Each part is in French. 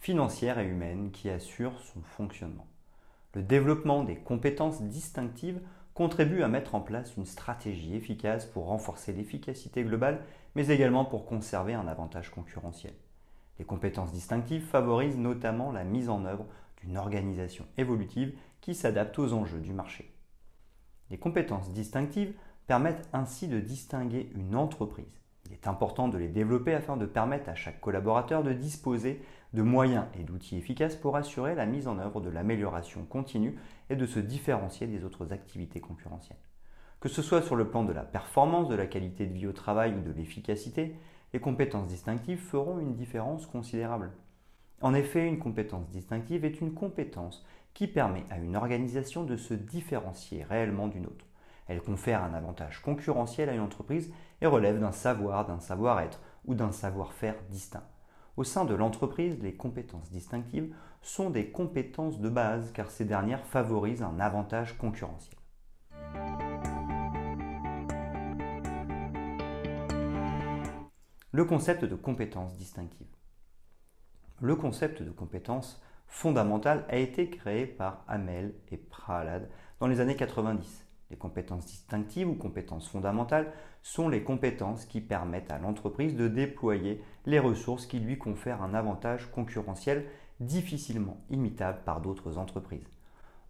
financières et humaines qui assurent son fonctionnement. Le développement des compétences distinctives contribue à mettre en place une stratégie efficace pour renforcer l'efficacité globale, mais également pour conserver un avantage concurrentiel. Les compétences distinctives favorisent notamment la mise en œuvre d'une organisation évolutive qui s'adapte aux enjeux du marché. Les compétences distinctives permettent ainsi de distinguer une entreprise. Il est important de les développer afin de permettre à chaque collaborateur de disposer de moyens et d'outils efficaces pour assurer la mise en œuvre de l'amélioration continue et de se différencier des autres activités concurrentielles. Que ce soit sur le plan de la performance, de la qualité de vie au travail ou de l'efficacité, les compétences distinctives feront une différence considérable. En effet, une compétence distinctive est une compétence qui permet à une organisation de se différencier réellement d'une autre. Elle confère un avantage concurrentiel à une entreprise et relève d'un savoir, d'un savoir-être ou d'un savoir-faire distinct. Au sein de l'entreprise, les compétences distinctives sont des compétences de base car ces dernières favorisent un avantage concurrentiel. Le concept de compétences distinctives. Le concept de compétences fondamentales a été créé par Hamel et Prahalad dans les années 90. Les compétences distinctives ou compétences fondamentales sont les compétences qui permettent à l'entreprise de déployer les ressources qui lui confèrent un avantage concurrentiel difficilement imitable par d'autres entreprises.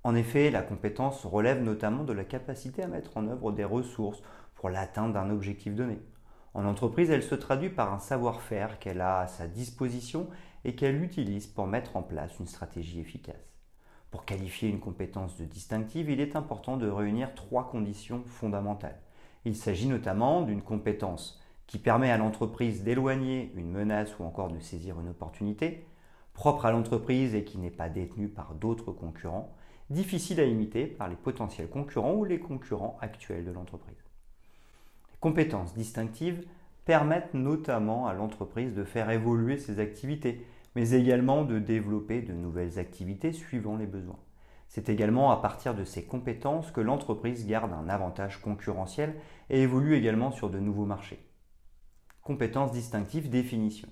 En effet, la compétence relève notamment de la capacité à mettre en œuvre des ressources pour l'atteinte d'un objectif donné. En entreprise, elle se traduit par un savoir-faire qu'elle a à sa disposition et qu'elle utilise pour mettre en place une stratégie efficace. Pour qualifier une compétence de distinctive, il est important de réunir trois conditions fondamentales. Il s'agit notamment d'une compétence qui permet à l'entreprise d'éloigner une menace ou encore de saisir une opportunité, propre à l'entreprise et qui n'est pas détenue par d'autres concurrents, difficile à imiter par les potentiels concurrents ou les concurrents actuels de l'entreprise. Les compétences distinctives permettent notamment à l'entreprise de faire évoluer ses activités, mais également de développer de nouvelles activités suivant les besoins. C'est également à partir de ces compétences que l'entreprise garde un avantage concurrentiel et évolue également sur de nouveaux marchés. Compétences distinctives définition.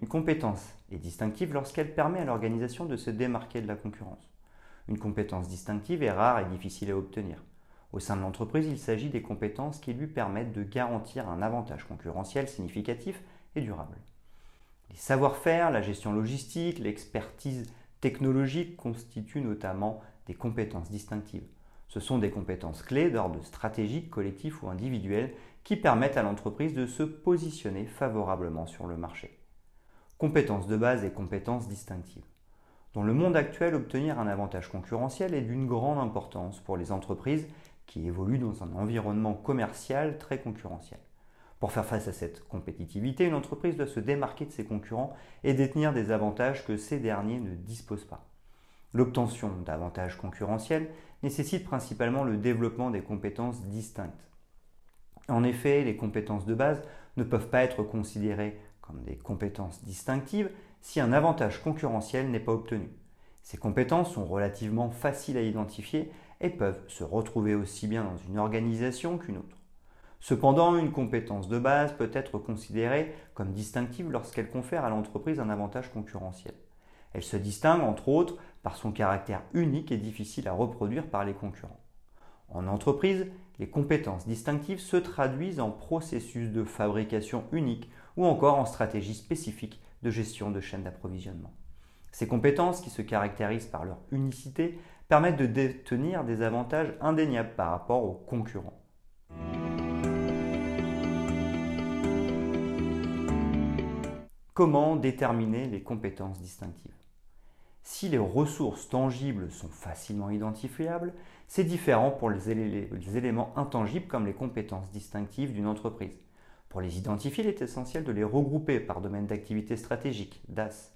Une compétence est distinctive lorsqu'elle permet à l'organisation de se démarquer de la concurrence. Une compétence distinctive est rare et difficile à obtenir. Au sein de l'entreprise, il s'agit des compétences qui lui permettent de garantir un avantage concurrentiel significatif et durable. Les savoir-faire, la gestion logistique, l'expertise technologique constituent notamment des compétences distinctives. Ce sont des compétences clés d'ordre stratégique, collectif ou individuel qui permettent à l'entreprise de se positionner favorablement sur le marché. Compétences de base et compétences distinctives. Dans le monde actuel, obtenir un avantage concurrentiel est d'une grande importance pour les entreprises qui évoluent dans un environnement commercial très concurrentiel. Pour faire face à cette compétitivité, une entreprise doit se démarquer de ses concurrents et détenir des avantages que ces derniers ne disposent pas. L'obtention d'avantages concurrentiels nécessite principalement le développement des compétences distinctes. En effet, les compétences de base ne peuvent pas être considérées comme des compétences distinctives si un avantage concurrentiel n'est pas obtenu. Ces compétences sont relativement faciles à identifier et peuvent se retrouver aussi bien dans une organisation qu'une autre. Cependant, une compétence de base peut être considérée comme distinctive lorsqu'elle confère à l'entreprise un avantage concurrentiel. Elle se distingue entre autres par son caractère unique et difficile à reproduire par les concurrents. En entreprise, les compétences distinctives se traduisent en processus de fabrication unique ou encore en stratégie spécifique de gestion de chaîne d'approvisionnement. Ces compétences, qui se caractérisent par leur unicité, permettent de détenir des avantages indéniables par rapport aux concurrents. Comment déterminer les compétences distinctives? Si les ressources tangibles sont facilement identifiables, c'est différent pour les, éléments intangibles comme les compétences distinctives d'une entreprise. Pour les identifier, il est essentiel de les regrouper par domaine d'activité stratégique, DAS.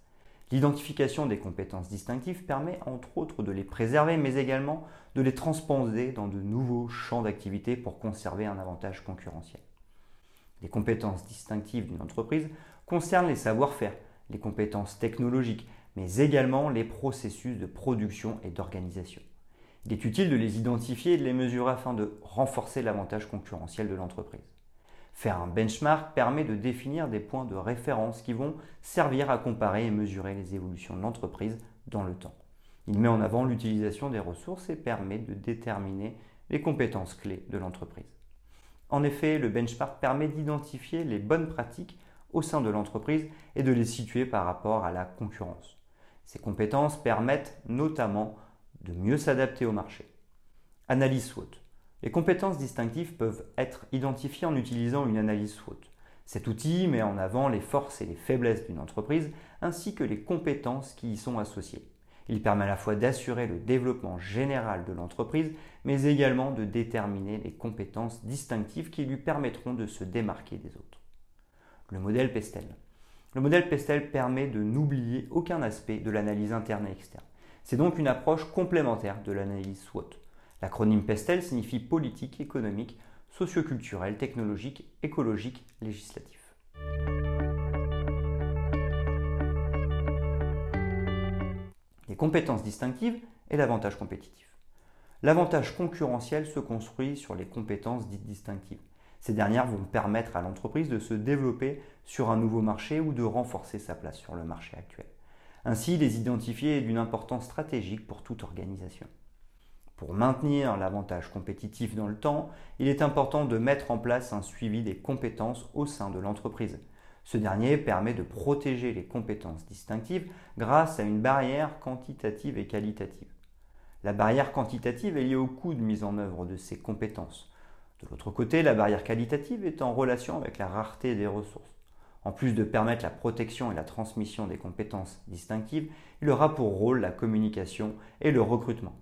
L'identification des compétences distinctives permet entre autres de les préserver, mais également de les transposer dans de nouveaux champs d'activité pour conserver un avantage concurrentiel. Les compétences distinctives d'une entreprise concernent les savoir-faire, les compétences technologiques, mais également les processus de production et d'organisation. Il est utile de les identifier et de les mesurer afin de renforcer l'avantage concurrentiel de l'entreprise. Faire un benchmark permet de définir des points de référence qui vont servir à comparer et mesurer les évolutions de l'entreprise dans le temps. Il met en avant l'utilisation des ressources et permet de déterminer les compétences clés de l'entreprise. En effet, le benchmark permet d'identifier les bonnes pratiques au sein de l'entreprise et de les situer par rapport à la concurrence. Ces compétences permettent notamment de mieux s'adapter au marché. Analyse SWOT. Les compétences distinctives peuvent être identifiées en utilisant une analyse SWOT. Cet outil met en avant les forces et les faiblesses d'une entreprise ainsi que les compétences qui y sont associées. Il permet à la fois d'assurer le développement général de l'entreprise, mais également de déterminer les compétences distinctives qui lui permettront de se démarquer des autres. Le modèle Pestel. Le modèle Pestel permet de n'oublier aucun aspect de l'analyse interne et externe. C'est donc une approche complémentaire de l'analyse SWOT. L'acronyme PESTEL signifie politique, économique, socioculturelle, technologique, écologique, législatif. Les compétences distinctives et l'avantage compétitif. L'avantage concurrentiel se construit sur les compétences dites distinctives. Ces dernières vont permettre à l'entreprise de se développer sur un nouveau marché ou de renforcer sa place sur le marché actuel. Ainsi, les identifier est d'une importance stratégique pour toute organisation. Pour maintenir l'avantage compétitif dans le temps, il est important de mettre en place un suivi des compétences au sein de l'entreprise. Ce dernier permet de protéger les compétences distinctives grâce à une barrière quantitative et qualitative. La barrière quantitative est liée au coût de mise en œuvre de ces compétences. De l'autre côté, la barrière qualitative est en relation avec la rareté des ressources. En plus de permettre la protection et la transmission des compétences distinctives, il aura pour rôle la communication et le recrutement.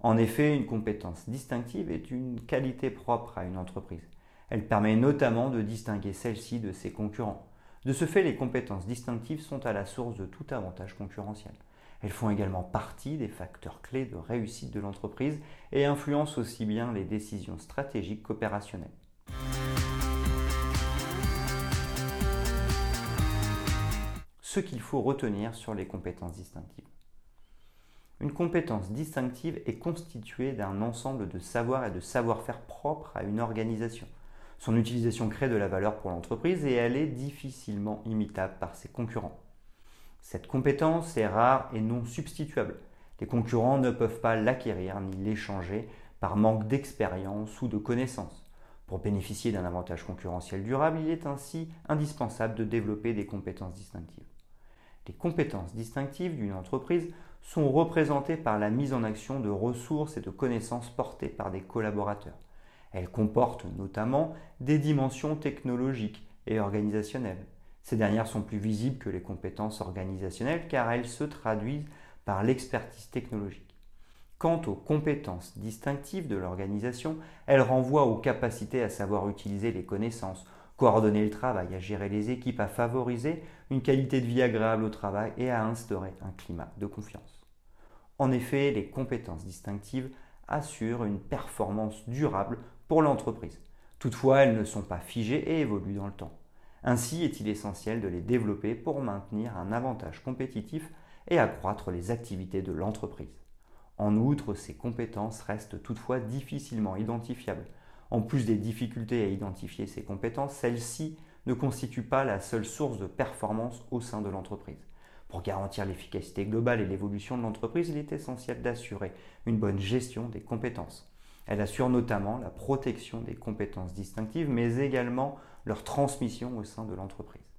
En effet, une compétence distinctive est une qualité propre à une entreprise. Elle permet notamment de distinguer celle-ci de ses concurrents. De ce fait, les compétences distinctives sont à la source de tout avantage concurrentiel. Elles font également partie des facteurs clés de réussite de l'entreprise et influencent aussi bien les décisions stratégiques qu'opérationnelles. Ce qu'il faut retenir sur les compétences distinctives. Une compétence distinctive est constituée d'un ensemble de savoirs et de savoir-faire propres à une organisation. Son utilisation crée de la valeur pour l'entreprise et elle est difficilement imitable par ses concurrents. Cette compétence est rare et non substituable. Les concurrents ne peuvent pas l'acquérir ni l'échanger par manque d'expérience ou de connaissances. Pour bénéficier d'un avantage concurrentiel durable, il est ainsi indispensable de développer des compétences distinctives. Les compétences distinctives d'une entreprise sont représentées par la mise en action de ressources et de connaissances portées par des collaborateurs. Elles comportent notamment des dimensions technologiques et organisationnelles. Ces dernières sont plus visibles que les compétences organisationnelles car elles se traduisent par l'expertise technologique. Quant aux compétences distinctives de l'organisation, elles renvoient aux capacités à savoir utiliser les connaissances, coordonner le travail, à gérer les équipes, à favoriser une qualité de vie agréable au travail et à instaurer un climat de confiance. En effet, les compétences distinctives assurent une performance durable pour l'entreprise. Toutefois, elles ne sont pas figées et évoluent dans le temps. Ainsi est-il essentiel de les développer pour maintenir un avantage compétitif et accroître les activités de l'entreprise. En outre, ces compétences restent toutefois difficilement identifiables. En plus des difficultés à identifier ces compétences, celles-ci ne constituent pas la seule source de performance au sein de l'entreprise. Pour garantir l'efficacité globale et l'évolution de l'entreprise, il est essentiel d'assurer une bonne gestion des compétences. Elle assure notamment la protection des compétences distinctives, mais également leur transmission au sein de l'entreprise.